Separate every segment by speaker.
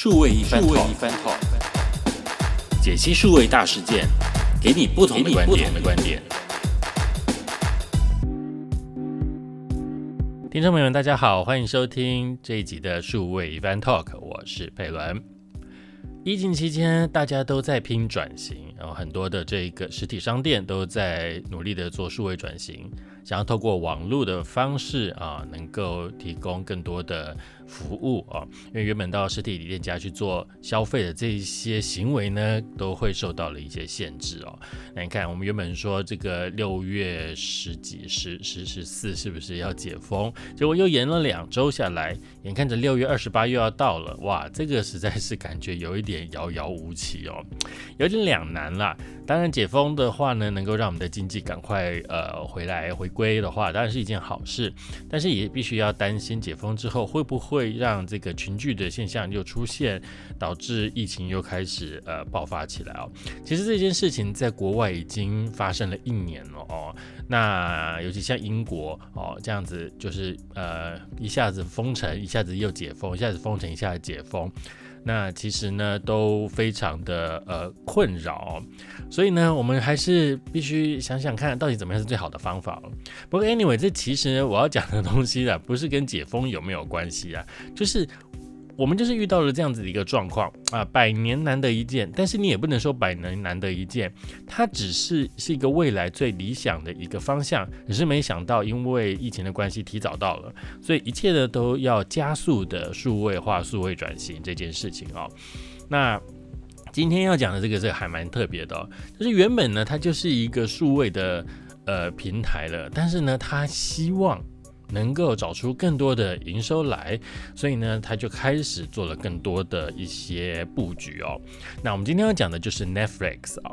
Speaker 1: 数位一番 talk，解析数位大事件，给你不同的观点。听众朋友们，大家好，欢迎收听这一集的数位一番 talk，我是佩伦。疫情期间，大家都在拼转型，然后很多的这个实体商店都在努力的做数位转型。想要透过网络的方式啊，能够提供更多的服务啊，因为原本到实体店家去做消费的这一些行为呢，都会受到了一些限制哦。那你看，我们原本说这个六月十几、十、十、十四是不是要解封？结果又延了两周下来，眼看着六月二十八又要到了，哇，这个实在是感觉有一点遥遥无期哦，有点两难啦。当然，解封的话呢，能够让我们的经济赶快呃回来回归的话，当然是一件好事。但是也必须要担心解封之后会不会会让这个群聚的现象又出现，导致疫情又开始呃爆发起来哦。其实这件事情在国外已经发生了一年了哦。那尤其像英国哦这样子，就是呃一下子封城，一下子又解封，一下子封城，一下子解封。那其实呢，都非常的呃困扰，所以呢，我们还是必须想想看到底怎么样是最好的方法。不过 anyway，这其实我要讲的东西啊，不是跟解封有没有关系啊，就是。我们就是遇到了这样子的一个状况啊，百年难得一见，但是你也不能说百年难得一见，它只是是一个未来最理想的一个方向，只是没想到因为疫情的关系提早到了，所以一切的都要加速的数位化、数位转型这件事情哦。那今天要讲的这个这个还蛮特别的，就是原本呢它就是一个数位的呃平台了，但是呢它希望。能够找出更多的营收来，所以呢，他就开始做了更多的一些布局哦。那我们今天要讲的就是 Netflix 啊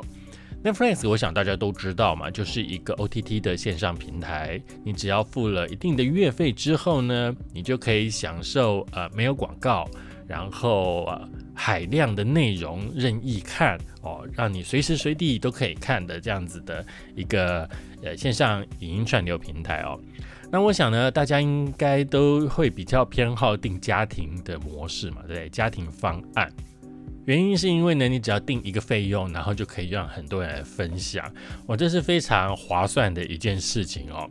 Speaker 1: ，Netflix 我想大家都知道嘛，就是一个 OTT 的线上平台。你只要付了一定的月费之后呢，你就可以享受呃没有广告，然后呃海量的内容任意看哦，让你随时随地都可以看的这样子的一个呃线上影音串流平台哦。那我想呢，大家应该都会比较偏好订家庭的模式嘛，对不对？家庭方案，原因是因为呢，你只要订一个费用，然后就可以让很多人来分享，我这是非常划算的一件事情哦。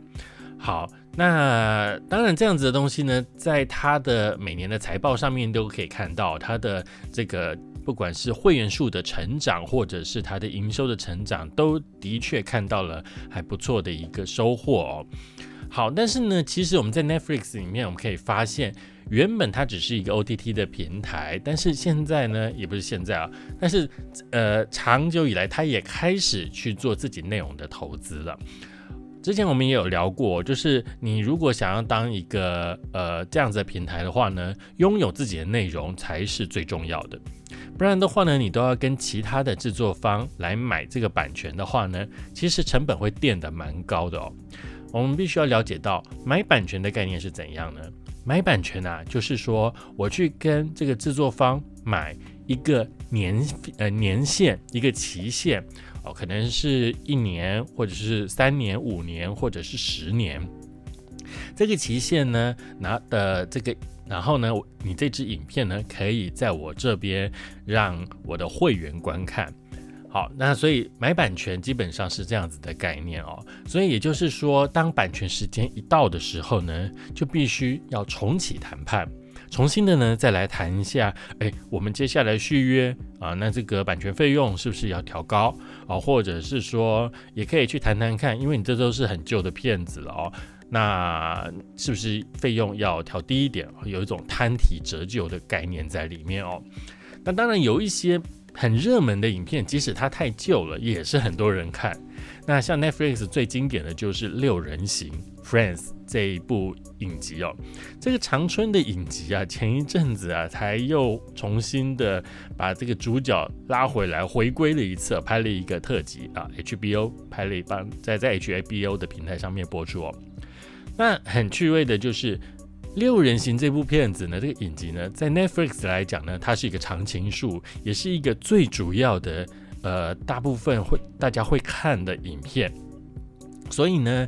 Speaker 1: 好，那当然这样子的东西呢，在它的每年的财报上面都可以看到，它的这个不管是会员数的成长，或者是它的营收的成长，都的确看到了还不错的一个收获哦。好，但是呢，其实我们在 Netflix 里面，我们可以发现，原本它只是一个 OTT 的平台，但是现在呢，也不是现在啊，但是呃，长久以来，它也开始去做自己内容的投资了。之前我们也有聊过，就是你如果想要当一个呃这样子的平台的话呢，拥有自己的内容才是最重要的，不然的话呢，你都要跟其他的制作方来买这个版权的话呢，其实成本会垫得蛮高的哦。我们必须要了解到买版权的概念是怎样呢？买版权啊，就是说我去跟这个制作方买一个年呃年限一个期限哦，可能是一年或者是三年五年或者是十年。这个期限呢，拿的这个，然后呢，你这支影片呢，可以在我这边让我的会员观看。好，那所以买版权基本上是这样子的概念哦。所以也就是说，当版权时间一到的时候呢，就必须要重启谈判，重新的呢再来谈一下，哎，我们接下来续约啊，那这个版权费用是不是要调高啊？或者是说，也可以去谈谈看，因为你这都是很旧的片子了哦，那是不是费用要调低一点？有一种摊提折旧的概念在里面哦。那当然有一些。很热门的影片，即使它太旧了，也是很多人看。那像 Netflix 最经典的就是《六人行》（Friends） 这一部影集哦。这个长春的影集啊，前一阵子啊，才又重新的把这个主角拉回来，回归了一次，拍了一个特辑啊，HBO 拍了一帮在在 HBO 的平台上面播出哦。那很趣味的就是。六人行这部片子呢，这个影集呢，在 Netflix 来讲呢，它是一个常青树，也是一个最主要的，呃，大部分会大家会看的影片。所以呢，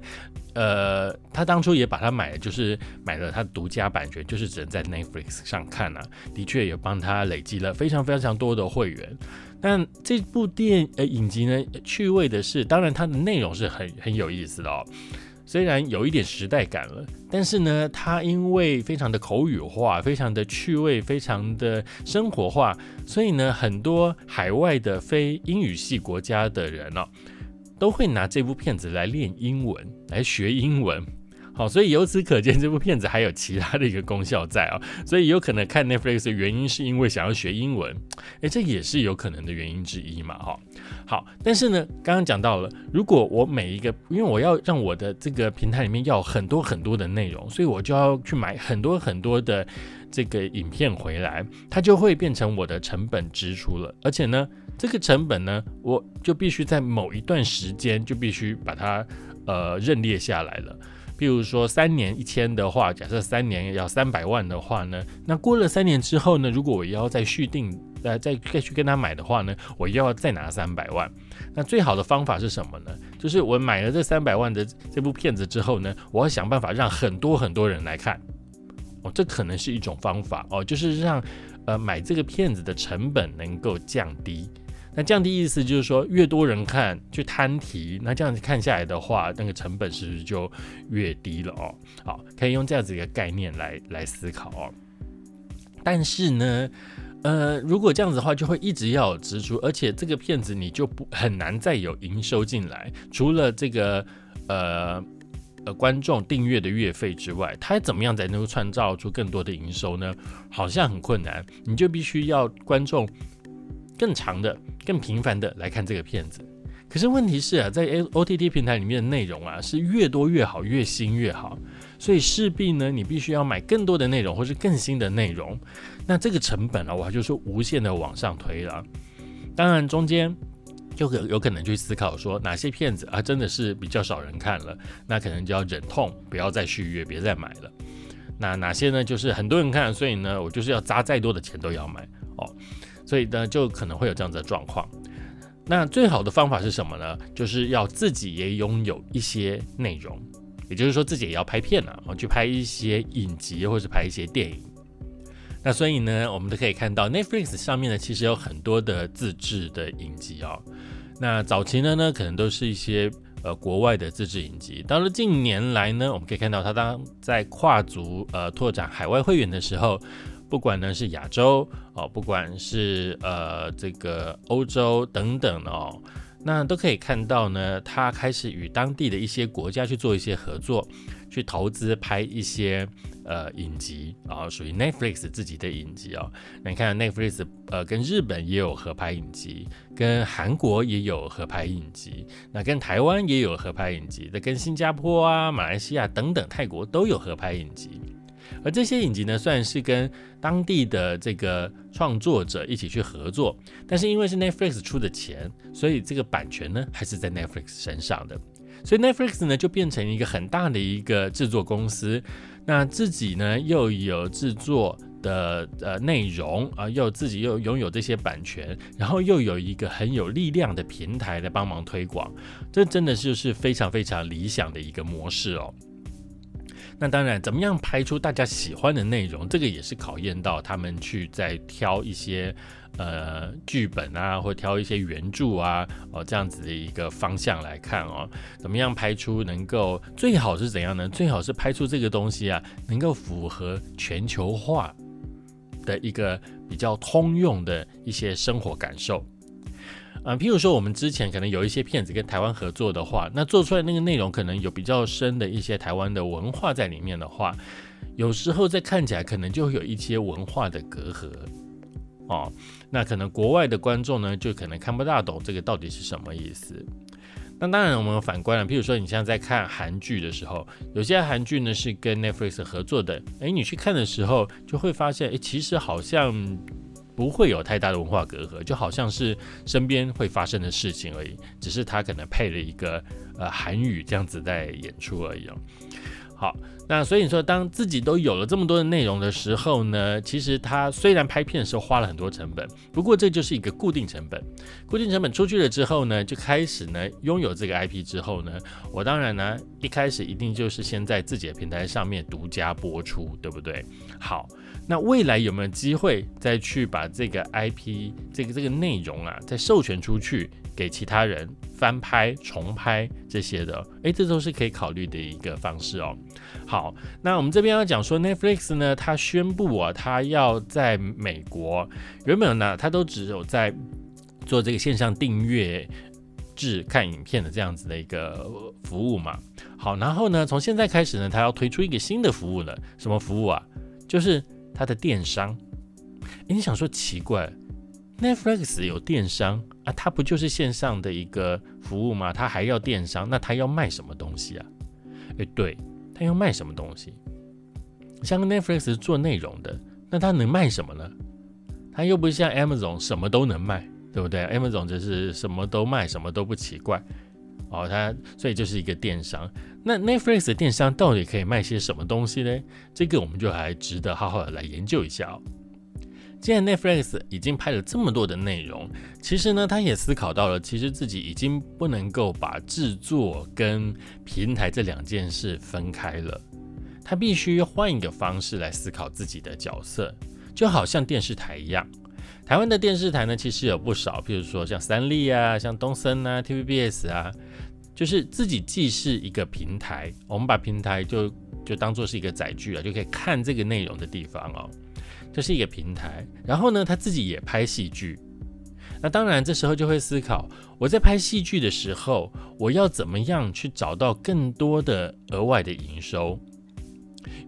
Speaker 1: 呃，他当初也把它买了，就是买了他独家版权，就是只能在 Netflix 上看啊。的确也帮他累积了非常非常多的会员。但这部电呃影集呢，趣味的是，当然它的内容是很很有意思的哦。虽然有一点时代感了，但是呢，它因为非常的口语化，非常的趣味，非常的生活化，所以呢，很多海外的非英语系国家的人哦，都会拿这部片子来练英文，来学英文。好，所以由此可见，这部片子还有其他的一个功效在啊，所以有可能看 Netflix 的原因是因为想要学英文，诶，这也是有可能的原因之一嘛，哈。好，但是呢，刚刚讲到了，如果我每一个，因为我要让我的这个平台里面要很多很多的内容，所以我就要去买很多很多的这个影片回来，它就会变成我的成本支出了，而且呢，这个成本呢，我就必须在某一段时间就必须把它呃认列下来了。譬如说三年一千的话，假设三年要三百万的话呢，那过了三年之后呢，如果我要再续订，呃，再再去跟他买的话呢，我又要再拿三百万。那最好的方法是什么呢？就是我买了这三百万的这部片子之后呢，我要想办法让很多很多人来看。哦，这可能是一种方法哦，就是让呃买这个片子的成本能够降低。那降低意思就是说，越多人看去摊题，那这样子看下来的话，那个成本是不是就越低了哦？好，可以用这样子一个概念来来思考哦。但是呢，呃，如果这样子的话，就会一直要有支出，而且这个片子你就不很难再有营收进来。除了这个呃呃观众订阅的月费之外，它怎么样才能够创造出更多的营收呢？好像很困难，你就必须要观众。更长的、更频繁的来看这个片子，可是问题是啊，在 O T T 平台里面的内容啊是越多越好，越新越好，所以势必呢，你必须要买更多的内容或是更新的内容，那这个成本啊，我就是无限的往上推了。当然中间就可有可能去思考说，哪些片子啊真的是比较少人看了，那可能就要忍痛不要再续约，别再买了。那哪些呢？就是很多人看，所以呢，我就是要砸再多的钱都要买哦。所以呢，就可能会有这样子的状况。那最好的方法是什么呢？就是要自己也拥有一些内容，也就是说自己也要拍片啊，去拍一些影集或者拍一些电影。那所以呢，我们都可以看到 Netflix 上面呢，其实有很多的自制的影集哦。那早期的呢，可能都是一些呃国外的自制影集。到了近年来呢，我们可以看到它当在跨足呃拓展海外会员的时候。不管呢是亚洲哦，不管是呃这个欧洲等等哦，那都可以看到呢，他开始与当地的一些国家去做一些合作，去投资拍一些呃影集啊，属于 Netflix 自己的影集哦。那你看 Netflix 呃跟日本也有合拍影集，跟韩国也有合拍影集，那跟台湾也有合拍影集，那跟新加坡啊、马来西亚等等泰国都有合拍影集。而这些影集呢，虽然是跟当地的这个创作者一起去合作，但是因为是 Netflix 出的钱，所以这个版权呢还是在 Netflix 身上的。所以 Netflix 呢就变成一个很大的一个制作公司，那自己呢又有制作的呃内容啊，又自己又拥有这些版权，然后又有一个很有力量的平台来帮忙推广，这真的就是非常非常理想的一个模式哦。那当然，怎么样拍出大家喜欢的内容，这个也是考验到他们去在挑一些呃剧本啊，或挑一些原著啊，哦这样子的一个方向来看哦，怎么样拍出能够最好是怎样呢？最好是拍出这个东西啊，能够符合全球化的一个比较通用的一些生活感受。啊，譬如说我们之前可能有一些片子跟台湾合作的话，那做出来那个内容可能有比较深的一些台湾的文化在里面的话，有时候在看起来可能就会有一些文化的隔阂哦。那可能国外的观众呢，就可能看不大懂这个到底是什么意思。那当然我们反观了，譬如说你现在在看韩剧的时候，有些韩剧呢是跟 Netflix 合作的，诶，你去看的时候就会发现，诶，其实好像。不会有太大的文化隔阂，就好像是身边会发生的事情而已，只是他可能配了一个呃韩语这样子在演出而已哦。好，那所以说，当自己都有了这么多的内容的时候呢，其实他虽然拍片的时候花了很多成本，不过这就是一个固定成本。固定成本出去了之后呢，就开始呢拥有这个 IP 之后呢，我当然呢一开始一定就是先在自己的平台上面独家播出，对不对？好，那未来有没有机会再去把这个 IP 这个这个内容啊再授权出去？给其他人翻拍、重拍这些的，诶，这都是可以考虑的一个方式哦。好，那我们这边要讲说，Netflix 呢，它宣布啊，它要在美国，原本呢，它都只有在做这个线上订阅制看影片的这样子的一个服务嘛。好，然后呢，从现在开始呢，它要推出一个新的服务了，什么服务啊？就是它的电商。你想说奇怪？Netflix 有电商啊，它不就是线上的一个服务吗？它还要电商，那它要卖什么东西啊？诶，对，它要卖什么东西？像 Netflix 做内容的，那它能卖什么呢？它又不像 Amazon 什么都能卖，对不对？Amazon 就是什么都卖，什么都不奇怪哦。它所以就是一个电商。那 Netflix 的电商到底可以卖些什么东西呢？这个我们就还值得好好的来研究一下哦。既然 Netflix 已经拍了这么多的内容，其实呢，他也思考到了，其实自己已经不能够把制作跟平台这两件事分开了，他必须换一个方式来思考自己的角色，就好像电视台一样。台湾的电视台呢，其实有不少，譬如说像三立啊、像东森啊、TVBS 啊，就是自己既是一个平台，我们把平台就就当做是一个载具啊，就可以看这个内容的地方哦。这是一个平台，然后呢，他自己也拍戏剧。那当然，这时候就会思考，我在拍戏剧的时候，我要怎么样去找到更多的额外的营收？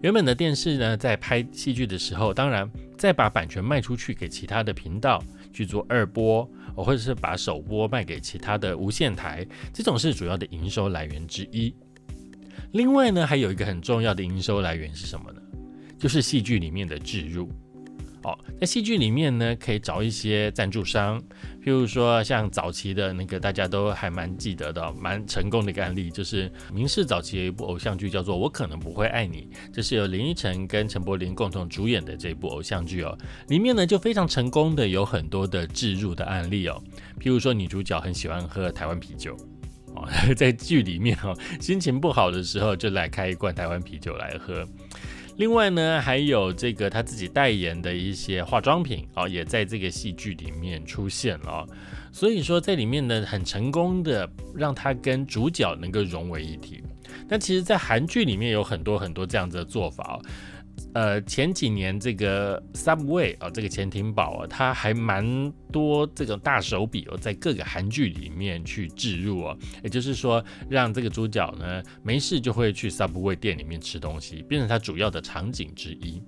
Speaker 1: 原本的电视呢，在拍戏剧的时候，当然再把版权卖出去给其他的频道去做二播，或者是把首播卖给其他的无线台，这种是主要的营收来源之一。另外呢，还有一个很重要的营收来源是什么呢？就是戏剧里面的置入。哦，在戏剧里面呢，可以找一些赞助商，譬如说像早期的那个大家都还蛮记得的、蛮成功的一个案例，就是明世早期有一部偶像剧叫做《我可能不会爱你》，这是由林依晨跟陈柏霖共同主演的这部偶像剧哦。里面呢就非常成功的有很多的置入的案例哦，譬如说女主角很喜欢喝台湾啤酒哦，在剧里面哦，心情不好的时候就来开一罐台湾啤酒来喝。另外呢，还有这个他自己代言的一些化妆品啊，也在这个戏剧里面出现了。所以说，在里面呢，很成功的让他跟主角能够融为一体。那其实，在韩剧里面有很多很多这样子的做法哦。呃，前几年这个 Subway 啊，这个潜艇堡啊，它还蛮多这种大手笔哦，在各个韩剧里面去置入哦，也就是说，让这个主角呢没事就会去 Subway 店里面吃东西，变成他主要的场景之一。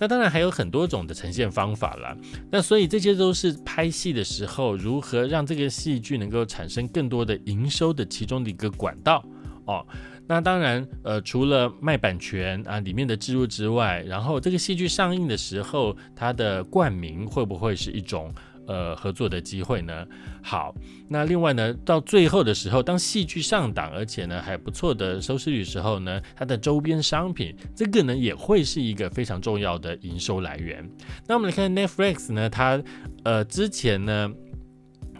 Speaker 1: 那当然还有很多种的呈现方法啦。那所以这些都是拍戏的时候如何让这个戏剧能够产生更多的营收的其中的一个管道哦。那当然，呃，除了卖版权啊，里面的植入之外，然后这个戏剧上映的时候，它的冠名会不会是一种呃合作的机会呢？好，那另外呢，到最后的时候，当戏剧上档，而且呢还不错的收视率时候呢，它的周边商品这个呢也会是一个非常重要的营收来源。那我们来看 Netflix 呢，它呃之前呢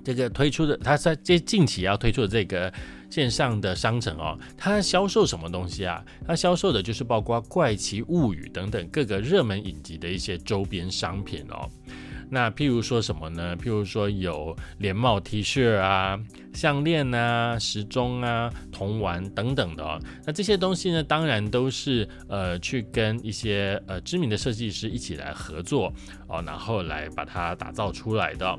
Speaker 1: 这个推出的，它在这近期要推出的这个。线上的商城哦，它销售什么东西啊？它销售的就是包括《怪奇物语》等等各个热门影集的一些周边商品哦。那譬如说什么呢？譬如说有连帽 T 恤啊、项链啊、时钟啊、铜丸等等的哦。那这些东西呢，当然都是呃去跟一些呃知名的设计师一起来合作哦，然后来把它打造出来的。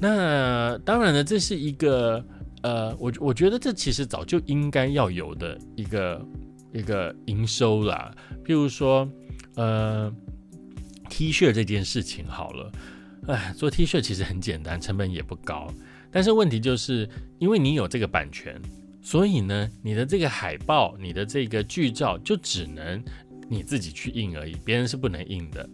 Speaker 1: 那当然呢，这是一个。呃，我我觉得这其实早就应该要有的一个一个营收啦。譬如说，呃，T 恤这件事情好了，哎，做 T 恤其实很简单，成本也不高。但是问题就是，因为你有这个版权，所以呢，你的这个海报、你的这个剧照就只能你自己去印而已，别人是不能印的。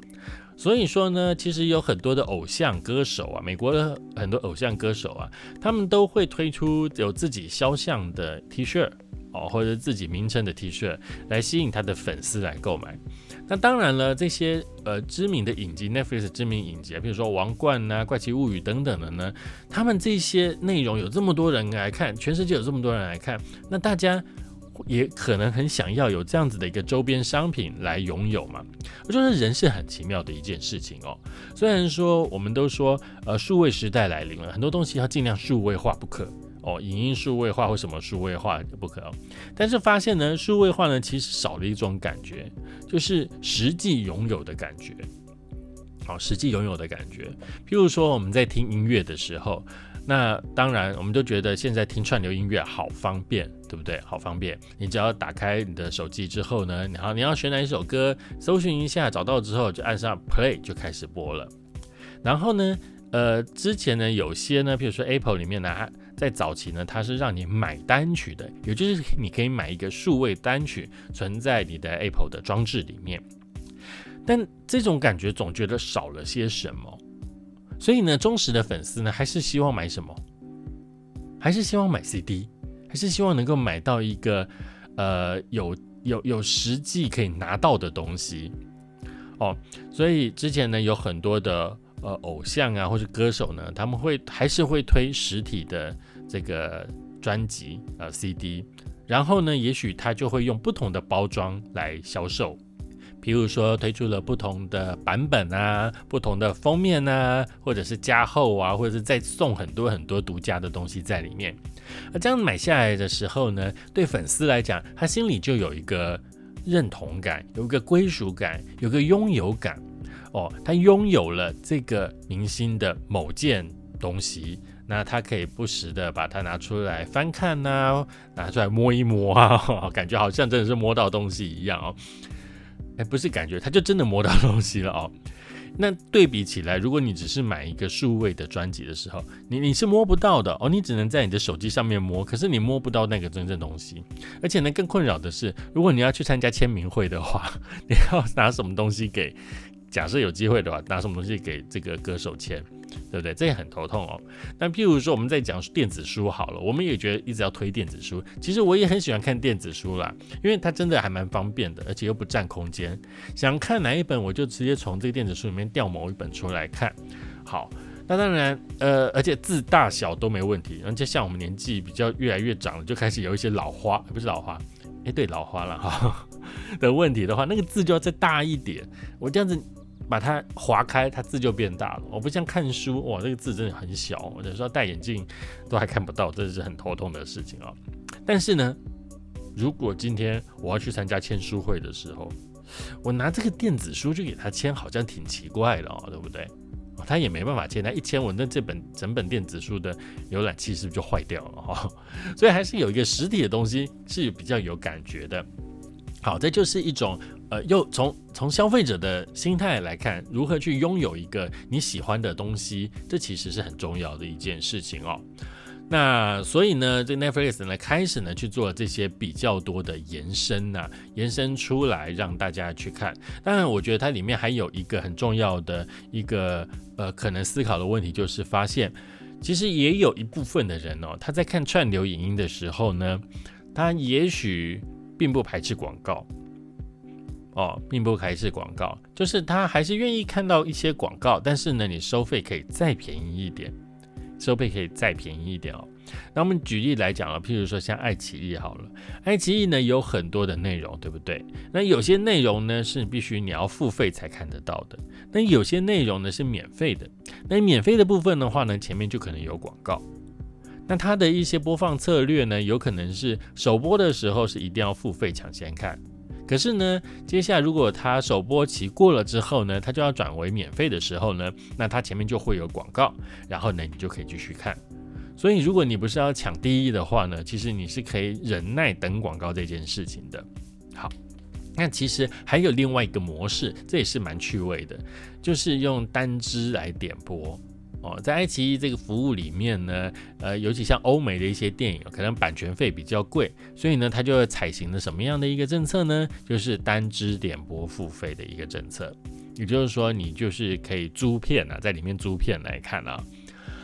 Speaker 1: 所以说呢，其实有很多的偶像歌手啊，美国的很多偶像歌手啊，他们都会推出有自己肖像的 T 恤哦，或者自己名称的 T 恤来吸引他的粉丝来购买。那当然了，这些呃知名的影集，Netflix 知名影集啊，比如说《王冠》呐、《怪奇物语》等等的呢，他们这些内容有这么多人来看，全世界有这么多人来看，那大家也可能很想要有这样子的一个周边商品来拥有嘛。我觉得人是很奇妙的一件事情哦。虽然说我们都说呃数位时代来临了，很多东西要尽量数位化不可。哦，影音数位化或什么数位化不可哦，但是发现呢，数位化呢其实少了一种感觉，就是实际拥有的感觉。好，实际拥有的感觉，譬如说我们在听音乐的时候，那当然我们都觉得现在听串流音乐好方便，对不对？好方便，你只要打开你的手机之后呢，然后你要选哪一首歌，搜寻一下，找到之后就按上 Play 就开始播了。然后呢，呃，之前呢有些呢，譬如说 Apple 里面呢。在早期呢，它是让你买单曲的，也就是你可以买一个数位单曲存在你的 Apple 的装置里面。但这种感觉总觉得少了些什么，所以呢，忠实的粉丝呢，还是希望买什么？还是希望买 CD，还是希望能够买到一个呃有有有实际可以拿到的东西哦。所以之前呢，有很多的。呃，偶像啊，或者歌手呢，他们会还是会推实体的这个专辑呃 CD，然后呢，也许他就会用不同的包装来销售，比如说推出了不同的版本啊，不同的封面啊，或者是加厚啊，或者是再送很多很多独家的东西在里面。而这样买下来的时候呢，对粉丝来讲，他心里就有一个认同感，有一个归属感，有个拥有感。哦，他拥有了这个明星的某件东西，那他可以不时的把它拿出来翻看呐，拿出来摸一摸啊，感觉好像真的是摸到东西一样哦。哎，不是感觉，他就真的摸到东西了哦。那对比起来，如果你只是买一个数位的专辑的时候，你你是摸不到的哦，你只能在你的手机上面摸，可是你摸不到那个真正东西。而且呢，更困扰的是，如果你要去参加签名会的话，你要拿什么东西给？假设有机会的话，拿什么东西给这个歌手签，对不对？这也很头痛哦。那譬如说，我们在讲电子书好了，我们也觉得一直要推电子书。其实我也很喜欢看电子书啦，因为它真的还蛮方便的，而且又不占空间。想看哪一本，我就直接从这个电子书里面调某一本出来看。好，那当然，呃，而且字大小都没问题。而且像我们年纪比较越来越长了，就开始有一些老花，不是老花，哎，对，老花了哈 的问题的话，那个字就要再大一点。我这样子。把它划开，它字就变大了。我不像看书，哇，这个字真的很小，有时候戴眼镜都还看不到，这是很头痛的事情啊。但是呢，如果今天我要去参加签书会的时候，我拿这个电子书去给他签，好像挺奇怪的哦，对不对？他也没办法签，他一签我那这本整本电子书的浏览器是不是就坏掉了哈？所以还是有一个实体的东西是比较有感觉的。好，这就是一种。呃，又从从消费者的心态来看，如何去拥有一个你喜欢的东西，这其实是很重要的一件事情哦。那所以呢，这 Netflix 呢开始呢去做这些比较多的延伸呐，延伸出来让大家去看。当然，我觉得它里面还有一个很重要的一个呃可能思考的问题，就是发现其实也有一部分的人哦，他在看串流影音的时候呢，他也许并不排斥广告。哦，并不排斥广告，就是他还是愿意看到一些广告，但是呢，你收费可以再便宜一点，收费可以再便宜一点哦。那我们举例来讲啊，譬如说像爱奇艺好了，爱奇艺呢有很多的内容，对不对？那有些内容呢是必须你要付费才看得到的，那有些内容呢是免费的。那免费的部分的话呢，前面就可能有广告。那它的一些播放策略呢，有可能是首播的时候是一定要付费抢先看。可是呢，接下来如果它首播期过了之后呢，它就要转为免费的时候呢，那它前面就会有广告，然后呢，你就可以继续看。所以如果你不是要抢第一的话呢，其实你是可以忍耐等广告这件事情的。好，那其实还有另外一个模式，这也是蛮趣味的，就是用单支来点播。哦，在爱奇艺这个服务里面呢，呃，尤其像欧美的一些电影，可能版权费比较贵，所以呢，它就采行了什么样的一个政策呢？就是单支点播付费的一个政策，也就是说，你就是可以租片啊，在里面租片来看啊。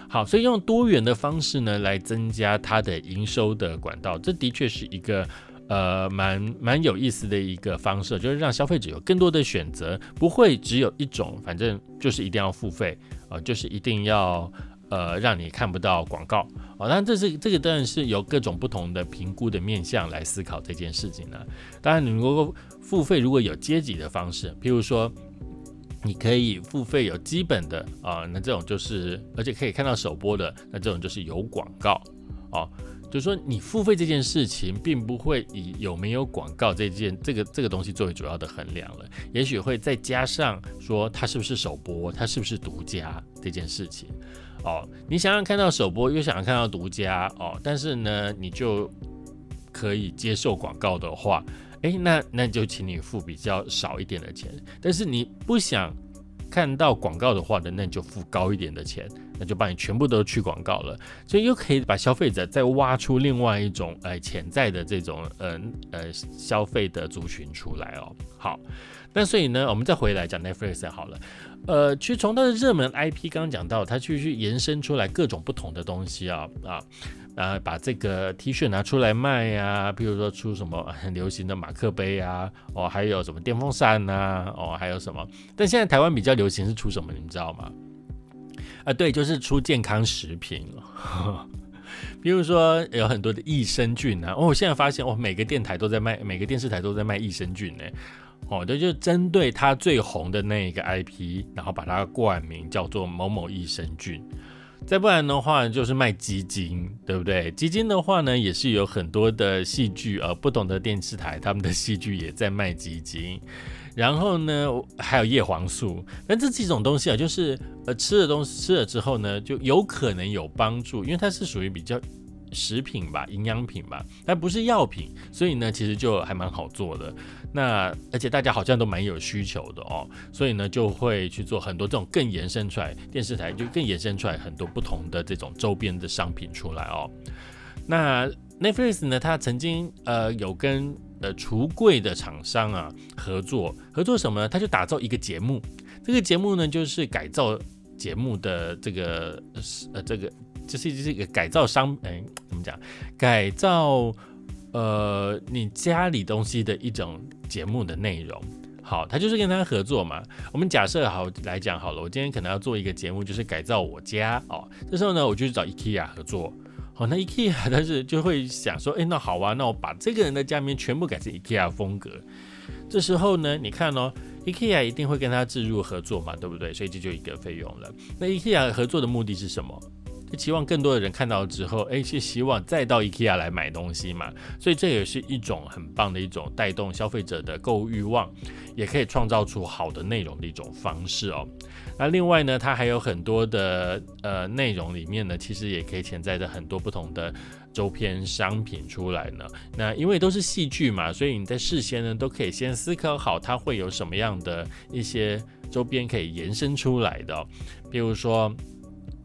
Speaker 1: 好，所以用多元的方式呢，来增加它的营收的管道，这的确是一个呃蛮蛮有意思的一个方式，就是让消费者有更多的选择，不会只有一种，反正就是一定要付费啊，就是一定要呃让你看不到广告哦。当然这是这个当然是由各种不同的评估的面向来思考这件事情呢。当然你如果付费如果有阶级的方式，譬如说。你可以付费有基本的啊，那这种就是，而且可以看到首播的，那这种就是有广告哦。就是说你付费这件事情，并不会以有没有广告这件这个这个东西作为主要的衡量了，也许会再加上说它是不是首播，它是不是独家这件事情哦。你想要看到首播，又想要看到独家哦，但是呢，你就可以接受广告的话。哎，那那就请你付比较少一点的钱，但是你不想看到广告的话呢，那你就付高一点的钱，那就把你全部都去广告了，所以又可以把消费者再挖出另外一种呃潜在的这种呃呃消费的族群出来哦。好，那所以呢，我们再回来讲 Netflix 好了，呃，其实从它的热门 IP 刚刚讲到，它去去延伸出来各种不同的东西啊啊。啊，把这个 T 恤拿出来卖呀，比如说出什么很流行的马克杯啊，哦，还有什么电风扇呐，哦，还有什么？但现在台湾比较流行是出什么，你们知道吗？啊，对，就是出健康食品，比如说有很多的益生菌啊，哦，我现在发现哦，每个电台都在卖，每个电视台都在卖益生菌呢，哦，这就针对它最红的那一个 IP，然后把它冠名叫做某某益生菌。再不然的话，就是卖基金，对不对？基金的话呢，也是有很多的戏剧，呃，不同的电视台他们的戏剧也在卖基金。然后呢，还有叶黄素，那这几种东西啊，就是呃吃的东西吃了之后呢，就有可能有帮助，因为它是属于比较。食品吧，营养品吧，但不是药品，所以呢，其实就还蛮好做的。那而且大家好像都蛮有需求的哦，所以呢，就会去做很多这种更延伸出来，电视台就更延伸出来很多不同的这种周边的商品出来哦。那 Netflix 呢，它曾经呃有跟呃橱柜的厂商啊合作，合作什么呢？他就打造一个节目，这个节目呢就是改造节目的这个呃这个。就是就是一个改造商，哎，怎么讲？改造呃，你家里东西的一种节目的内容。好，他就是跟他合作嘛。我们假设好来讲好了，我今天可能要做一个节目，就是改造我家哦。这时候呢，我就去找 IKEA 合作。哦，那 IKEA 但是就会想说，哎，那好啊，那我把这个人的家里面全部改成 IKEA 风格。这时候呢，你看哦，IKEA 一定会跟他置入合作嘛，对不对？所以这就一个费用了。那 IKEA 合作的目的是什么？期望更多的人看到之后，哎，是希望再到 IKEA 来买东西嘛？所以这也是一种很棒的一种带动消费者的购物欲望，也可以创造出好的内容的一种方式哦。那另外呢，它还有很多的呃内容里面呢，其实也可以潜在着很多不同的周边商品出来呢。那因为都是戏剧嘛，所以你在事先呢都可以先思考好它会有什么样的一些周边可以延伸出来的，比如说。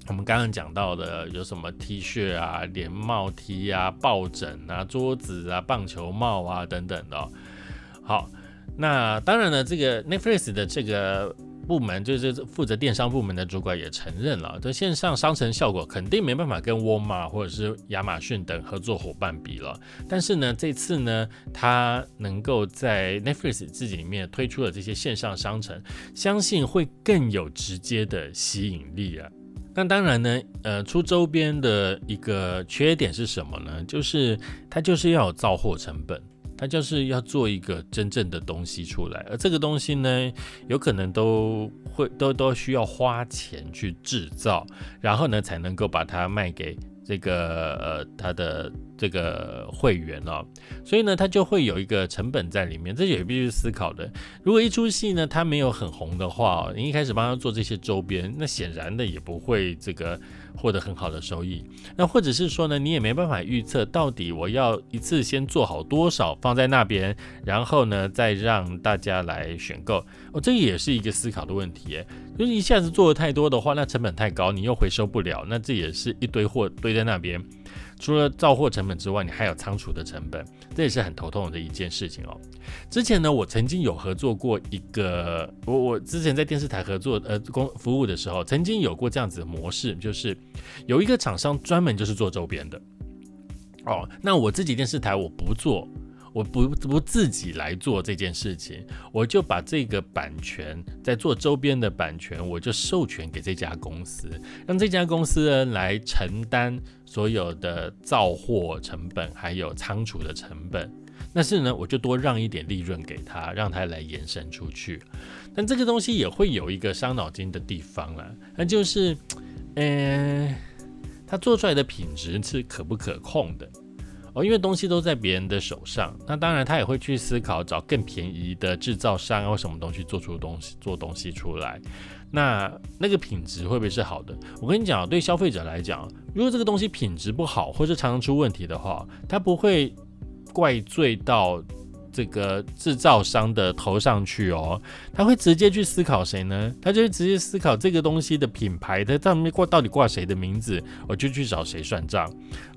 Speaker 1: 我们刚刚讲到的有什么 T 恤啊、连帽 T 啊、抱枕啊、桌子啊、棒球帽啊等等的。好，那当然了，这个 Netflix 的这个部门就是负责电商部门的主管也承认了，这线上商城效果肯定没办法跟沃尔玛或者是亚马逊等合作伙伴比了。但是呢，这次呢，他能够在 Netflix 自己里面推出的这些线上商城，相信会更有直接的吸引力啊。那当然呢，呃，出周边的一个缺点是什么呢？就是它就是要有造货成本，它就是要做一个真正的东西出来，而这个东西呢，有可能都会都都需要花钱去制造，然后呢，才能够把它卖给。这个呃，他的这个会员哦，所以呢，他就会有一个成本在里面，这也必须思考的。如果一出戏呢，他没有很红的话，你一开始帮他做这些周边，那显然的也不会这个获得很好的收益。那或者是说呢，你也没办法预测到底我要一次先做好多少放在那边，然后呢，再让大家来选购。哦，这也是一个思考的问题，就是一下子做的太多的话，那成本太高，你又回收不了，那这也是一堆货堆在那边。除了造货成本之外，你还有仓储的成本，这也是很头痛的一件事情哦。之前呢，我曾经有合作过一个，我我之前在电视台合作呃公服务的时候，曾经有过这样子的模式，就是有一个厂商专门就是做周边的。哦，那我自己电视台我不做。我不不自己来做这件事情，我就把这个版权在做周边的版权，我就授权给这家公司，让这家公司呢来承担所有的造货成本，还有仓储的成本。但是呢，我就多让一点利润给他，让他来延伸出去。但这个东西也会有一个伤脑筋的地方了，那就是，呃，他做出来的品质是可不可控的？哦，因为东西都在别人的手上，那当然他也会去思考找更便宜的制造商或什么东西做出东西做东西出来，那那个品质会不会是好的？我跟你讲，对消费者来讲，如果这个东西品质不好或者常常出问题的话，他不会怪罪到。这个制造商的头上去哦，他会直接去思考谁呢？他就会直接思考这个东西的品牌它上面挂到底挂谁的名字，我就去找谁算账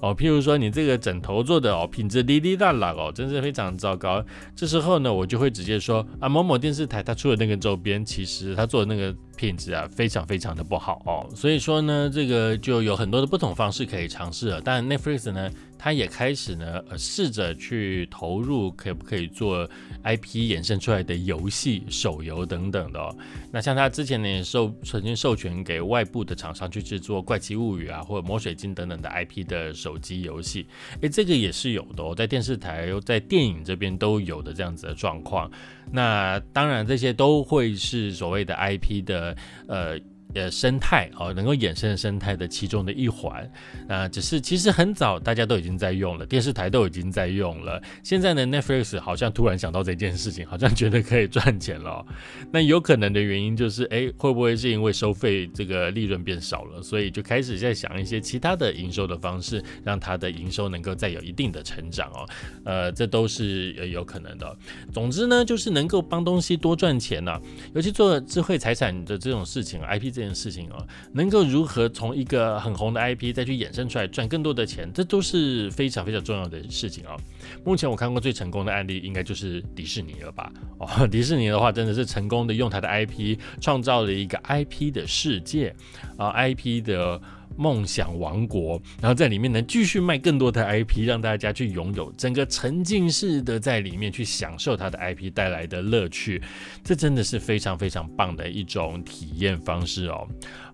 Speaker 1: 哦。譬如说你这个枕头做的哦，品质滴滴答答哦，真是非常糟糕。这时候呢，我就会直接说啊，某某电视台他出的那个周边，其实他做的那个。品质啊，非常非常的不好哦，所以说呢，这个就有很多的不同方式可以尝试了。但 Netflix 呢，它也开始呢，试着去投入，可不可以做 IP 衍生出来的游戏、手游等等的哦。那像它之前呢，也授曾经授权给外部的厂商去制作《怪奇物语》啊，或者《魔水晶》等等的 IP 的手机游戏。诶，这个也是有的哦，在电视台、在电影这边都有的这样子的状况。那当然，这些都会是所谓的 IP 的，呃。呃，生态哦，能够衍生生态的其中的一环，啊，只是其实很早大家都已经在用了，电视台都已经在用了。现在呢，Netflix 好像突然想到这件事情，好像觉得可以赚钱了。那有可能的原因就是，哎，会不会是因为收费这个利润变少了，所以就开始在想一些其他的营收的方式，让它的营收能够再有一定的成长哦。呃，这都是有可能的。总之呢，就是能够帮东西多赚钱呢，尤其做智慧财产的这种事情，IP 这这件事情哦，能够如何从一个很红的 IP 再去衍生出来赚更多的钱，这都是非常非常重要的事情哦。目前我看过最成功的案例，应该就是迪士尼了吧？哦，迪士尼的话真的是成功的用它的 IP 创造了一个 IP 的世界啊，IP 的。梦想王国，然后在里面能继续卖更多的 IP，让大家去拥有整个沉浸式的在里面去享受它的 IP 带来的乐趣，这真的是非常非常棒的一种体验方式哦。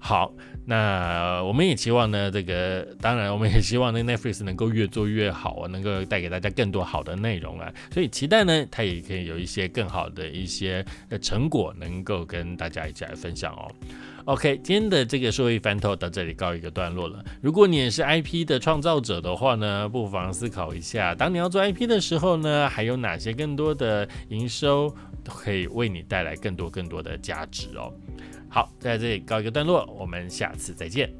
Speaker 1: 好，那我们也期望呢，这个当然我们也希望那 Netflix 能够越做越好啊，能够带给大家更多好的内容啊，所以期待呢它也可以有一些更好的一些呃成果能够跟大家一起来分享哦。OK，今天的这个数位翻透到这里告一个段落了。如果你也是 IP 的创造者的话呢，不妨思考一下，当你要做 IP 的时候呢，还有哪些更多的营收可以为你带来更多更多的价值哦。好，在这里告一个段落，我们下次再见。